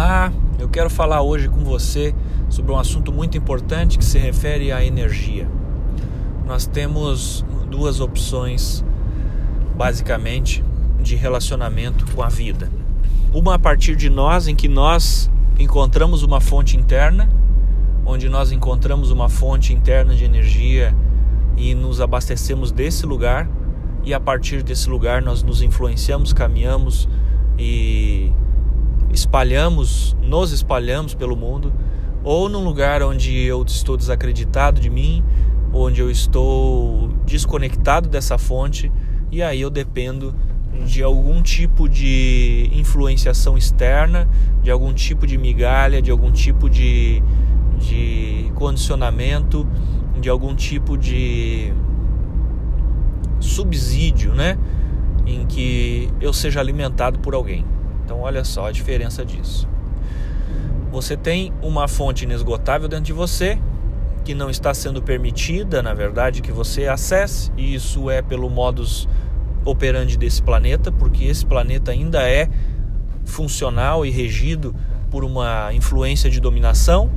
Olá, eu quero falar hoje com você sobre um assunto muito importante que se refere à energia. Nós temos duas opções, basicamente, de relacionamento com a vida. Uma a partir de nós, em que nós encontramos uma fonte interna, onde nós encontramos uma fonte interna de energia e nos abastecemos desse lugar, e a partir desse lugar nós nos influenciamos, caminhamos e espalhamos, nos espalhamos pelo mundo, ou num lugar onde eu estou desacreditado de mim, onde eu estou desconectado dessa fonte e aí eu dependo de algum tipo de influenciação externa, de algum tipo de migalha, de algum tipo de, de condicionamento, de algum tipo de subsídio, né? Em que eu seja alimentado por alguém. Então, olha só a diferença disso. Você tem uma fonte inesgotável dentro de você que não está sendo permitida, na verdade, que você acesse, e isso é pelo modus operandi desse planeta, porque esse planeta ainda é funcional e regido por uma influência de dominação,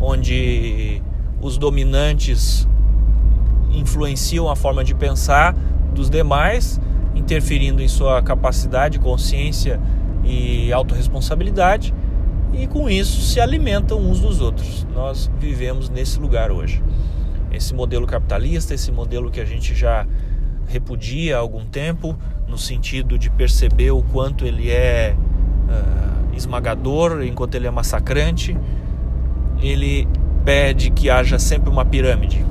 onde os dominantes influenciam a forma de pensar dos demais, interferindo em sua capacidade, consciência e autorresponsabilidade, e com isso se alimentam uns dos outros. Nós vivemos nesse lugar hoje. Esse modelo capitalista, esse modelo que a gente já repudia há algum tempo, no sentido de perceber o quanto ele é uh, esmagador, enquanto ele é massacrante, ele pede que haja sempre uma pirâmide.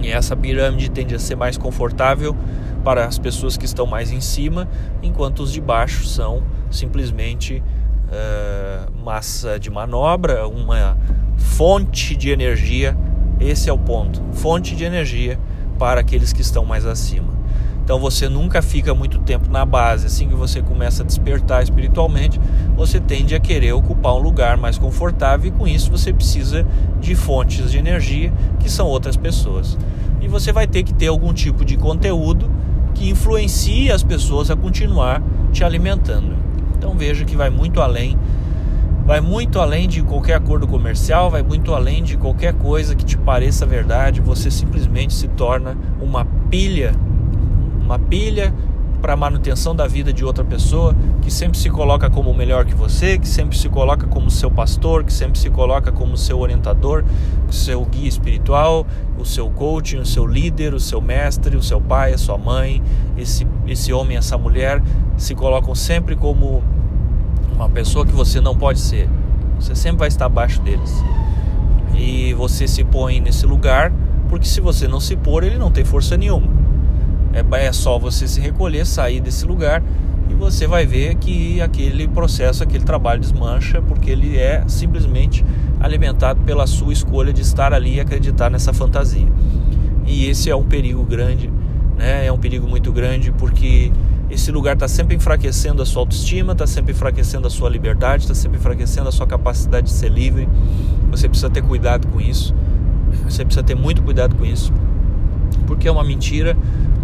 E essa pirâmide tende a ser mais confortável para as pessoas que estão mais em cima, enquanto os de baixo são simplesmente uh, massa de manobra, uma fonte de energia. Esse é o ponto: fonte de energia para aqueles que estão mais acima. Então você nunca fica muito tempo na base. Assim que você começa a despertar espiritualmente, você tende a querer ocupar um lugar mais confortável e com isso você precisa de fontes de energia que são outras pessoas. E você vai ter que ter algum tipo de conteúdo que influencie as pessoas a continuar te alimentando. Então veja que vai muito além, vai muito além de qualquer acordo comercial, vai muito além de qualquer coisa que te pareça verdade. Você simplesmente se torna uma pilha, uma pilha para manutenção da vida de outra pessoa, que sempre se coloca como melhor que você, que sempre se coloca como seu pastor, que sempre se coloca como seu orientador, seu guia espiritual, o seu coaching, o seu líder, o seu mestre, o seu pai, a sua mãe, esse, esse homem, essa mulher, se colocam sempre como uma pessoa que você não pode ser. Você sempre vai estar abaixo deles. E você se põe nesse lugar, porque se você não se pôr, ele não tem força nenhuma. É, é só você se recolher, sair desse lugar e você vai ver que aquele processo, aquele trabalho desmancha, porque ele é simplesmente alimentado pela sua escolha de estar ali e acreditar nessa fantasia. E esse é um perigo grande, né? É um perigo muito grande porque esse lugar está sempre enfraquecendo a sua autoestima, está sempre enfraquecendo a sua liberdade, está sempre enfraquecendo a sua capacidade de ser livre. Você precisa ter cuidado com isso. Você precisa ter muito cuidado com isso, porque é uma mentira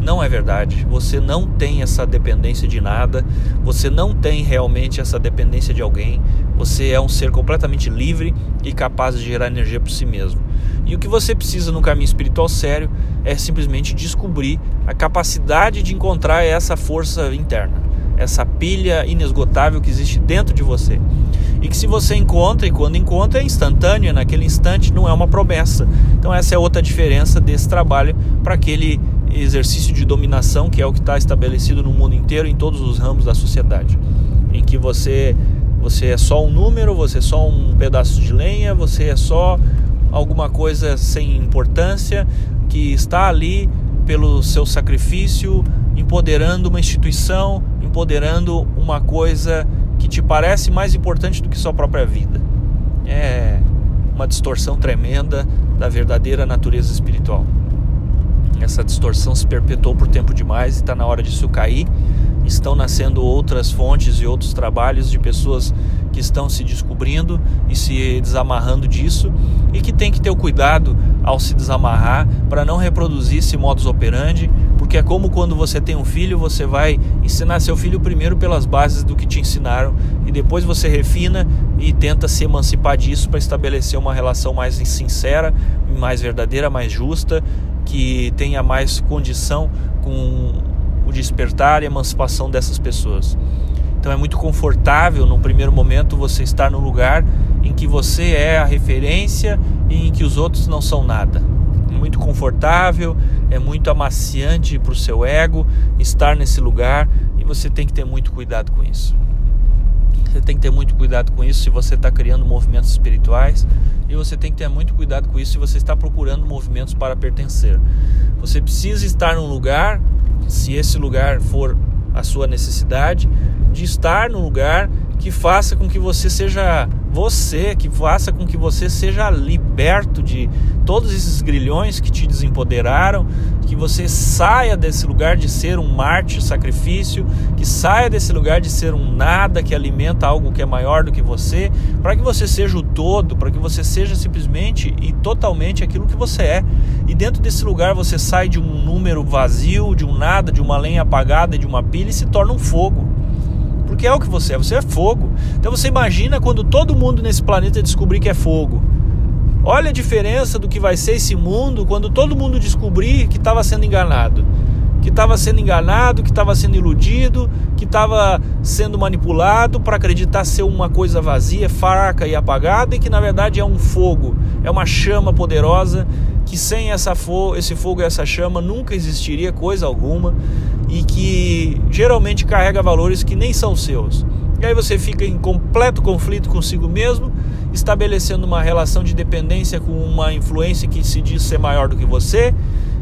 não é verdade. Você não tem essa dependência de nada, você não tem realmente essa dependência de alguém. Você é um ser completamente livre e capaz de gerar energia por si mesmo. E o que você precisa no caminho espiritual sério é simplesmente descobrir a capacidade de encontrar essa força interna, essa pilha inesgotável que existe dentro de você. E que se você encontra, e quando encontra, é instantâneo, naquele instante não é uma promessa. Então, essa é outra diferença desse trabalho para aquele exercício de dominação que é o que está estabelecido no mundo inteiro em todos os ramos da sociedade, em que você você é só um número, você é só um pedaço de lenha, você é só alguma coisa sem importância que está ali pelo seu sacrifício, empoderando uma instituição, empoderando uma coisa que te parece mais importante do que sua própria vida. É uma distorção tremenda da verdadeira natureza espiritual. Essa distorção se perpetuou por tempo demais e está na hora disso cair. Estão nascendo outras fontes e outros trabalhos de pessoas que estão se descobrindo e se desamarrando disso e que tem que ter o cuidado ao se desamarrar para não reproduzir esse modus operandi, porque é como quando você tem um filho, você vai ensinar seu filho primeiro pelas bases do que te ensinaram e depois você refina e tenta se emancipar disso para estabelecer uma relação mais sincera, mais verdadeira, mais justa, que tenha mais condição com o despertar e emancipação dessas pessoas. Então é muito confortável no primeiro momento você estar no lugar em que você é a referência e em que os outros não são nada. Muito confortável, é muito amaciante para o seu ego estar nesse lugar e você tem que ter muito cuidado com isso. Você tem que ter muito cuidado com isso se você está criando movimentos espirituais e você tem que ter muito cuidado com isso se você está procurando movimentos para pertencer. Você precisa estar num lugar, se esse lugar for a sua necessidade, de estar no lugar que faça com que você seja você, que faça com que você seja liberto de todos esses grilhões que te desempoderaram, que você saia desse lugar de ser um mártir sacrifício, que saia desse lugar de ser um nada que alimenta algo que é maior do que você, para que você seja o todo, para que você seja simplesmente e totalmente aquilo que você é. E dentro desse lugar você sai de um número vazio, de um nada, de uma lenha apagada, de uma pilha e se torna um fogo é o que você é, você é fogo. Então você imagina quando todo mundo nesse planeta descobrir que é fogo. Olha a diferença do que vai ser esse mundo quando todo mundo descobrir que estava sendo enganado. Que estava sendo enganado, que estava sendo iludido, que estava sendo manipulado para acreditar ser uma coisa vazia, fraca e apagada e que na verdade é um fogo, é uma chama poderosa que sem essa fo esse fogo e essa chama nunca existiria coisa alguma e que geralmente carrega valores que nem são seus. E aí você fica em completo conflito consigo mesmo, estabelecendo uma relação de dependência com uma influência que se diz ser maior do que você,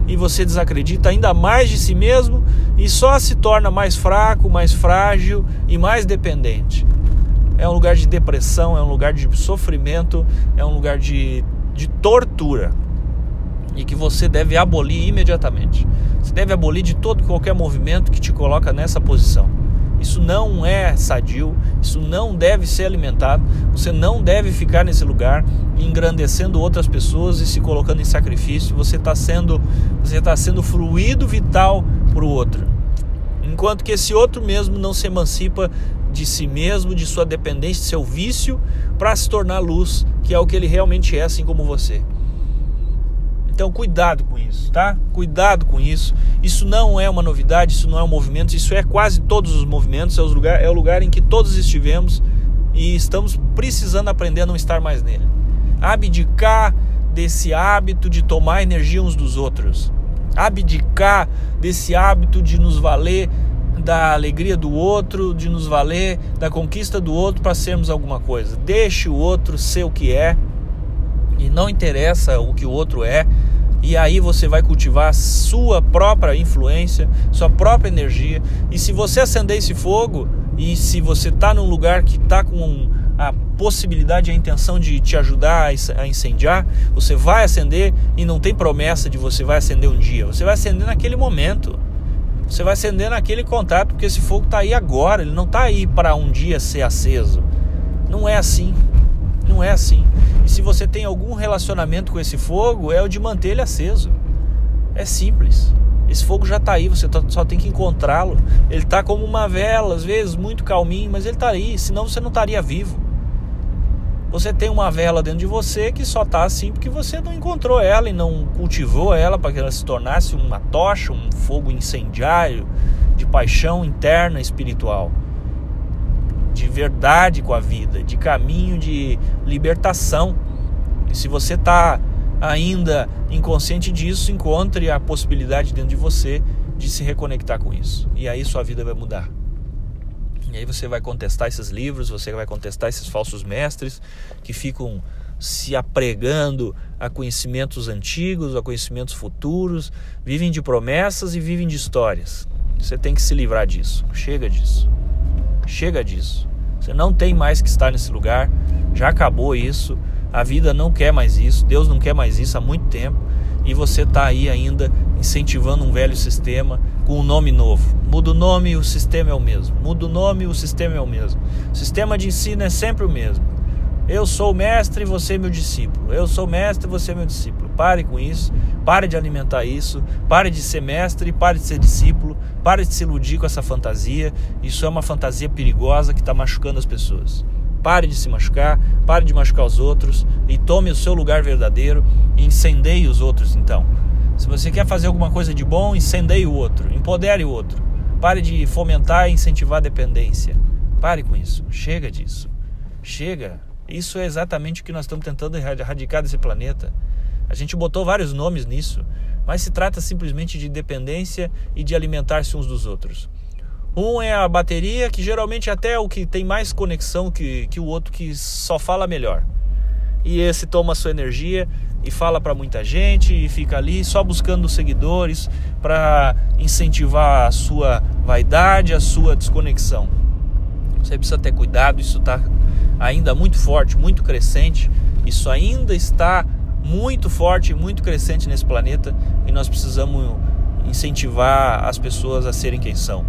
e você desacredita ainda mais de si mesmo e só se torna mais fraco, mais frágil e mais dependente. É um lugar de depressão, é um lugar de sofrimento, é um lugar de, de tortura e que você deve abolir imediatamente. Você deve abolir de todo qualquer movimento que te coloca nessa posição. Isso não é sadio, isso não deve ser alimentado. Você não deve ficar nesse lugar engrandecendo outras pessoas e se colocando em sacrifício. Você está sendo, você está sendo fluido vital para o outro, enquanto que esse outro mesmo não se emancipa de si mesmo, de sua dependência, de seu vício, para se tornar luz, que é o que ele realmente é, assim como você. Então, cuidado com isso, tá? Cuidado com isso. Isso não é uma novidade, isso não é um movimento, isso é quase todos os movimentos, é o lugar, é o lugar em que todos estivemos e estamos precisando aprender a não estar mais nele. Abdicar desse hábito de tomar energia uns dos outros. Abdicar desse hábito de nos valer da alegria do outro, de nos valer da conquista do outro para sermos alguma coisa. Deixe o outro ser o que é e não interessa o que o outro é, e aí você vai cultivar sua própria influência, sua própria energia. E se você acender esse fogo, e se você está num lugar que está com a possibilidade, a intenção de te ajudar a incendiar, você vai acender e não tem promessa de você vai acender um dia. Você vai acender naquele momento. Você vai acender naquele contato, porque esse fogo está aí agora, ele não está aí para um dia ser aceso. Não é assim. Não é assim. E se você tem algum relacionamento com esse fogo, é o de manter ele aceso. É simples. Esse fogo já está aí, você só tem que encontrá-lo. Ele está como uma vela, às vezes muito calminho, mas ele está aí, senão você não estaria vivo. Você tem uma vela dentro de você que só está assim porque você não encontrou ela e não cultivou ela para que ela se tornasse uma tocha, um fogo incendiário de paixão interna espiritual de verdade com a vida, de caminho de libertação. E se você está ainda inconsciente disso, encontre a possibilidade dentro de você de se reconectar com isso. E aí sua vida vai mudar. E aí você vai contestar esses livros, você vai contestar esses falsos mestres que ficam se apregando a conhecimentos antigos, a conhecimentos futuros, vivem de promessas e vivem de histórias. Você tem que se livrar disso. Chega disso. Chega disso. Você não tem mais que estar nesse lugar. Já acabou isso. A vida não quer mais isso. Deus não quer mais isso há muito tempo. E você está aí ainda incentivando um velho sistema com um nome novo. Muda o nome e o sistema é o mesmo. Muda o nome e o sistema é o mesmo. O sistema de ensino é sempre o mesmo. Eu sou o mestre e você é meu discípulo. Eu sou o mestre e você é meu discípulo. Pare com isso. Pare de alimentar isso, pare de ser mestre, pare de ser discípulo, pare de se iludir com essa fantasia. Isso é uma fantasia perigosa que está machucando as pessoas. Pare de se machucar, pare de machucar os outros e tome o seu lugar verdadeiro e incendeie os outros então. Se você quer fazer alguma coisa de bom, incendeie o outro, empodere o outro. Pare de fomentar e incentivar a dependência. Pare com isso. Chega disso. Chega. Isso é exatamente o que nós estamos tentando erradicar desse planeta. A gente botou vários nomes nisso, mas se trata simplesmente de dependência e de alimentar-se uns dos outros. Um é a bateria, que geralmente até é o que tem mais conexão que, que o outro, que só fala melhor. E esse toma sua energia e fala para muita gente e fica ali só buscando seguidores para incentivar a sua vaidade, a sua desconexão. Você precisa ter cuidado, isso está ainda muito forte, muito crescente. Isso ainda está muito forte, muito crescente nesse planeta e nós precisamos incentivar as pessoas a serem quem são.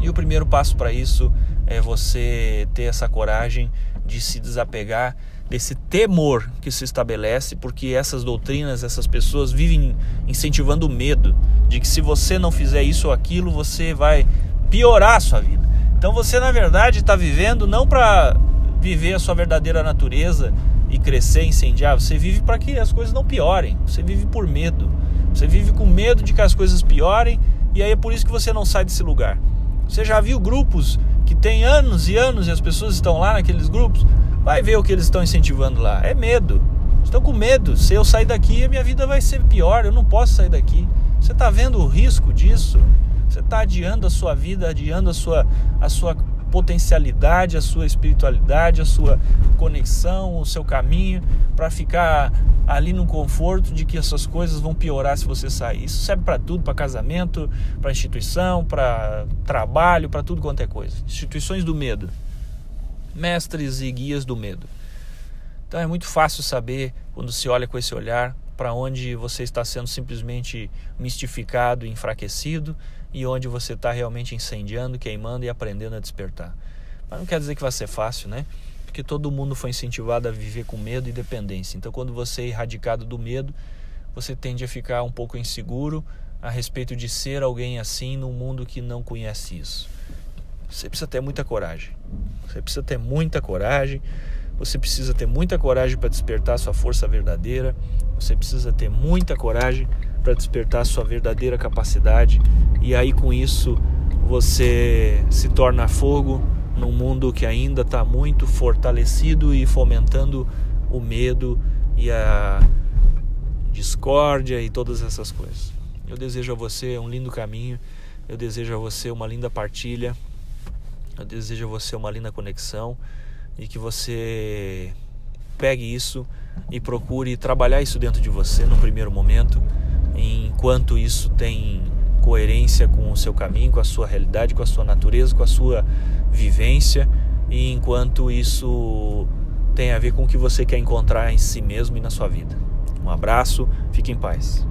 E o primeiro passo para isso é você ter essa coragem de se desapegar desse temor que se estabelece, porque essas doutrinas, essas pessoas vivem incentivando o medo de que se você não fizer isso ou aquilo, você vai piorar a sua vida. Então você, na verdade, está vivendo não para viver a sua verdadeira natureza e crescer, incendiar, você vive para que as coisas não piorem. Você vive por medo. Você vive com medo de que as coisas piorem e aí é por isso que você não sai desse lugar. Você já viu grupos que tem anos e anos e as pessoas estão lá naqueles grupos? Vai ver o que eles estão incentivando lá. É medo. Estão com medo. Se eu sair daqui, a minha vida vai ser pior. Eu não posso sair daqui. Você está vendo o risco disso? Você está adiando a sua vida, adiando a sua, a sua potencialidade, a sua espiritualidade, a sua conexão, o seu caminho, para ficar ali no conforto de que essas coisas vão piorar se você sair. Isso serve para tudo, para casamento, para instituição, para trabalho, para tudo quanto é coisa. Instituições do medo. Mestres e guias do medo. Então é muito fácil saber quando se olha com esse olhar para onde você está sendo simplesmente mistificado, enfraquecido e onde você está realmente incendiando, queimando e aprendendo a despertar. Mas não quer dizer que vai ser fácil, né? Porque todo mundo foi incentivado a viver com medo e dependência. Então, quando você é erradicado do medo, você tende a ficar um pouco inseguro a respeito de ser alguém assim num mundo que não conhece isso. Você precisa ter muita coragem. Você precisa ter muita coragem. Você precisa ter muita coragem para despertar sua força verdadeira. Você precisa ter muita coragem para despertar sua verdadeira capacidade. E aí com isso você se torna fogo num mundo que ainda está muito fortalecido e fomentando o medo e a discórdia e todas essas coisas. Eu desejo a você um lindo caminho. Eu desejo a você uma linda partilha. Eu desejo a você uma linda conexão e que você pegue isso e procure trabalhar isso dentro de você no primeiro momento, enquanto isso tem coerência com o seu caminho, com a sua realidade, com a sua natureza, com a sua vivência e enquanto isso tem a ver com o que você quer encontrar em si mesmo e na sua vida. Um abraço, fique em paz.